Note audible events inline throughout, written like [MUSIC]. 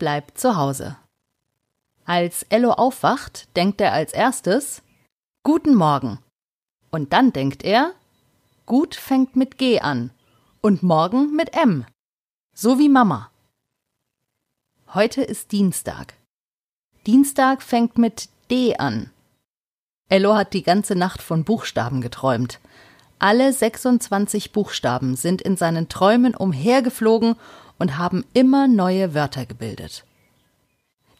bleibt zu Hause. Als Ello aufwacht, denkt er als erstes Guten Morgen. Und dann denkt er Gut fängt mit G an und morgen mit M. So wie Mama. Heute ist Dienstag. Dienstag fängt mit D an. Ello hat die ganze Nacht von Buchstaben geträumt. Alle 26 Buchstaben sind in seinen Träumen umhergeflogen und haben immer neue Wörter gebildet.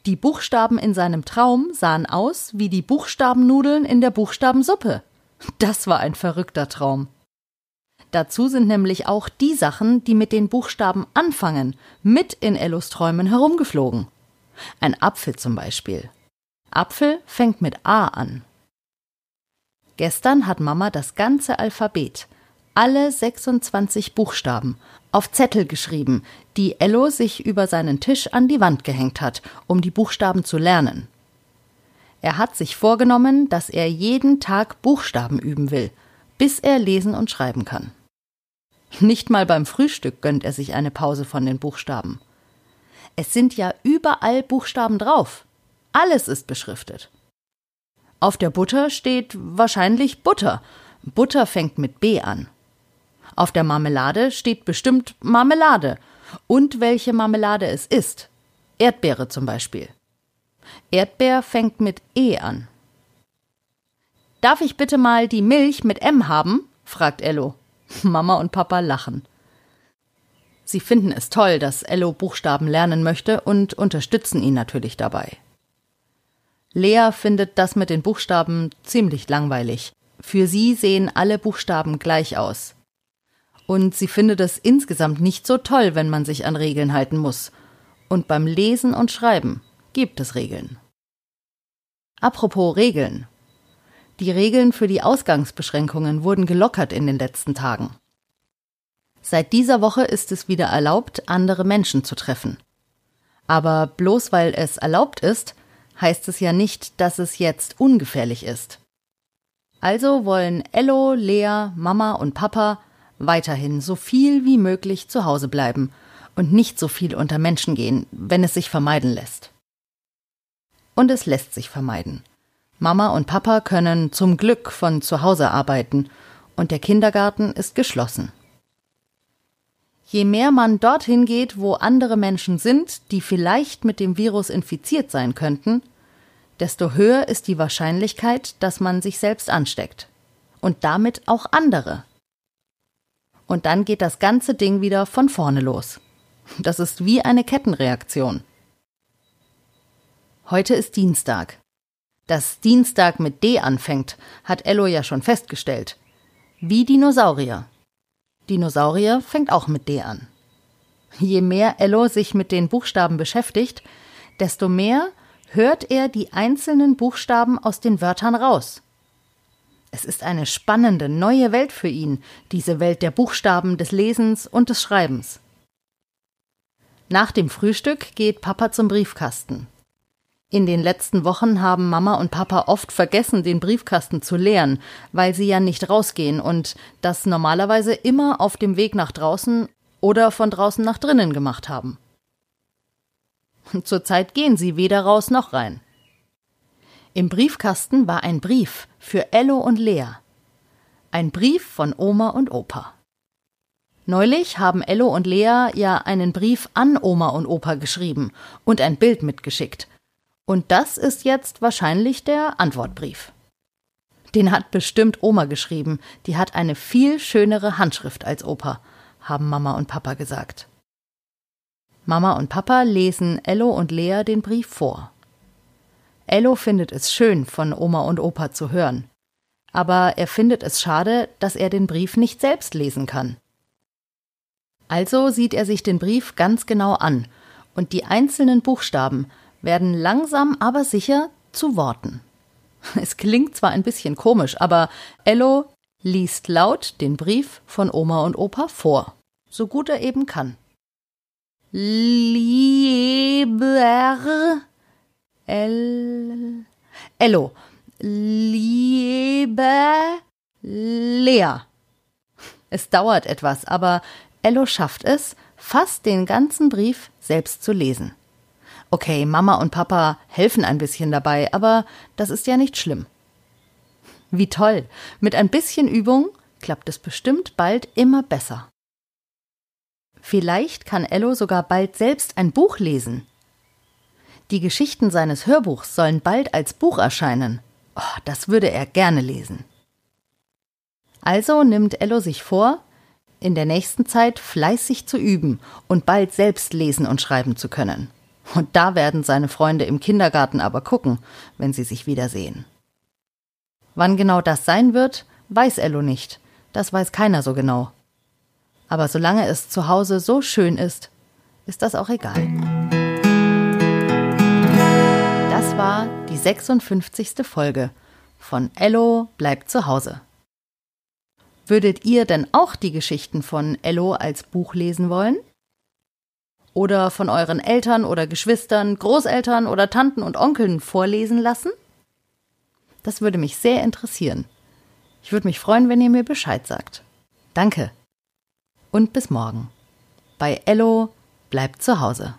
Die Buchstaben in seinem Traum sahen aus wie die Buchstabennudeln in der Buchstabensuppe. Das war ein verrückter Traum. Dazu sind nämlich auch die Sachen, die mit den Buchstaben anfangen, mit in Ellos Träumen herumgeflogen. Ein Apfel zum Beispiel. Apfel fängt mit A an. Gestern hat Mama das ganze Alphabet, alle 26 Buchstaben, auf Zettel geschrieben, die Ello sich über seinen Tisch an die Wand gehängt hat, um die Buchstaben zu lernen. Er hat sich vorgenommen, dass er jeden Tag Buchstaben üben will, bis er lesen und schreiben kann. Nicht mal beim Frühstück gönnt er sich eine Pause von den Buchstaben. Es sind ja überall Buchstaben drauf. Alles ist beschriftet. Auf der Butter steht wahrscheinlich Butter. Butter fängt mit B an. Auf der Marmelade steht bestimmt Marmelade. Und welche Marmelade es ist. Erdbeere zum Beispiel. Erdbeer fängt mit E an. Darf ich bitte mal die Milch mit M haben? fragt Ello. [LAUGHS] Mama und Papa lachen. Sie finden es toll, dass Ello Buchstaben lernen möchte und unterstützen ihn natürlich dabei. Lea findet das mit den Buchstaben ziemlich langweilig. Für sie sehen alle Buchstaben gleich aus. Und sie findet es insgesamt nicht so toll, wenn man sich an Regeln halten muss. Und beim Lesen und Schreiben gibt es Regeln. Apropos Regeln. Die Regeln für die Ausgangsbeschränkungen wurden gelockert in den letzten Tagen. Seit dieser Woche ist es wieder erlaubt, andere Menschen zu treffen. Aber bloß weil es erlaubt ist, heißt es ja nicht, dass es jetzt ungefährlich ist. Also wollen Ello, Lea, Mama und Papa weiterhin so viel wie möglich zu Hause bleiben und nicht so viel unter Menschen gehen, wenn es sich vermeiden lässt. Und es lässt sich vermeiden. Mama und Papa können zum Glück von zu Hause arbeiten und der Kindergarten ist geschlossen. Je mehr man dorthin geht, wo andere Menschen sind, die vielleicht mit dem Virus infiziert sein könnten, desto höher ist die Wahrscheinlichkeit, dass man sich selbst ansteckt. Und damit auch andere. Und dann geht das ganze Ding wieder von vorne los. Das ist wie eine Kettenreaktion. Heute ist Dienstag. Dass Dienstag mit D anfängt, hat Ello ja schon festgestellt. Wie Dinosaurier. Dinosaurier fängt auch mit D an. Je mehr Ello sich mit den Buchstaben beschäftigt, desto mehr hört er die einzelnen Buchstaben aus den Wörtern raus. Es ist eine spannende, neue Welt für ihn, diese Welt der Buchstaben, des Lesens und des Schreibens. Nach dem Frühstück geht Papa zum Briefkasten. In den letzten Wochen haben Mama und Papa oft vergessen, den Briefkasten zu leeren, weil sie ja nicht rausgehen und das normalerweise immer auf dem Weg nach draußen oder von draußen nach drinnen gemacht haben. Zurzeit gehen sie weder raus noch rein. Im Briefkasten war ein Brief für Ello und Lea. Ein Brief von Oma und Opa. Neulich haben Ello und Lea ja einen Brief an Oma und Opa geschrieben und ein Bild mitgeschickt, und das ist jetzt wahrscheinlich der Antwortbrief. Den hat bestimmt Oma geschrieben, die hat eine viel schönere Handschrift als Opa, haben Mama und Papa gesagt. Mama und Papa lesen Ello und Lea den Brief vor. Ello findet es schön, von Oma und Opa zu hören. Aber er findet es schade, dass er den Brief nicht selbst lesen kann. Also sieht er sich den Brief ganz genau an und die einzelnen Buchstaben werden langsam aber sicher zu Worten. [LAUGHS] Es klingt zwar ein bisschen komisch, aber Ello liest laut den Brief von Oma und Opa vor, so gut er eben kann. Lieber El Ello, liebe Lea. Es dauert etwas, aber Ello schafft es, fast den ganzen Brief selbst zu lesen. Okay, Mama und Papa helfen ein bisschen dabei, aber das ist ja nicht schlimm. Wie toll. Mit ein bisschen Übung klappt es bestimmt bald immer besser. Vielleicht kann Ello sogar bald selbst ein Buch lesen. Die Geschichten seines Hörbuchs sollen bald als Buch erscheinen. Oh, das würde er gerne lesen. Also nimmt Ello sich vor, in der nächsten Zeit fleißig zu üben und bald selbst lesen und schreiben zu können. Und da werden seine Freunde im Kindergarten aber gucken, wenn sie sich wiedersehen. Wann genau das sein wird, weiß Ello nicht. Das weiß keiner so genau. Aber solange es zu Hause so schön ist, ist das auch egal. Das war die 56. Folge von Ello bleibt zu Hause. Würdet ihr denn auch die Geschichten von Ello als Buch lesen wollen? Oder von euren Eltern oder Geschwistern, Großeltern oder Tanten und Onkeln vorlesen lassen? Das würde mich sehr interessieren. Ich würde mich freuen, wenn ihr mir Bescheid sagt. Danke. Und bis morgen. Bei Ello bleibt zu Hause.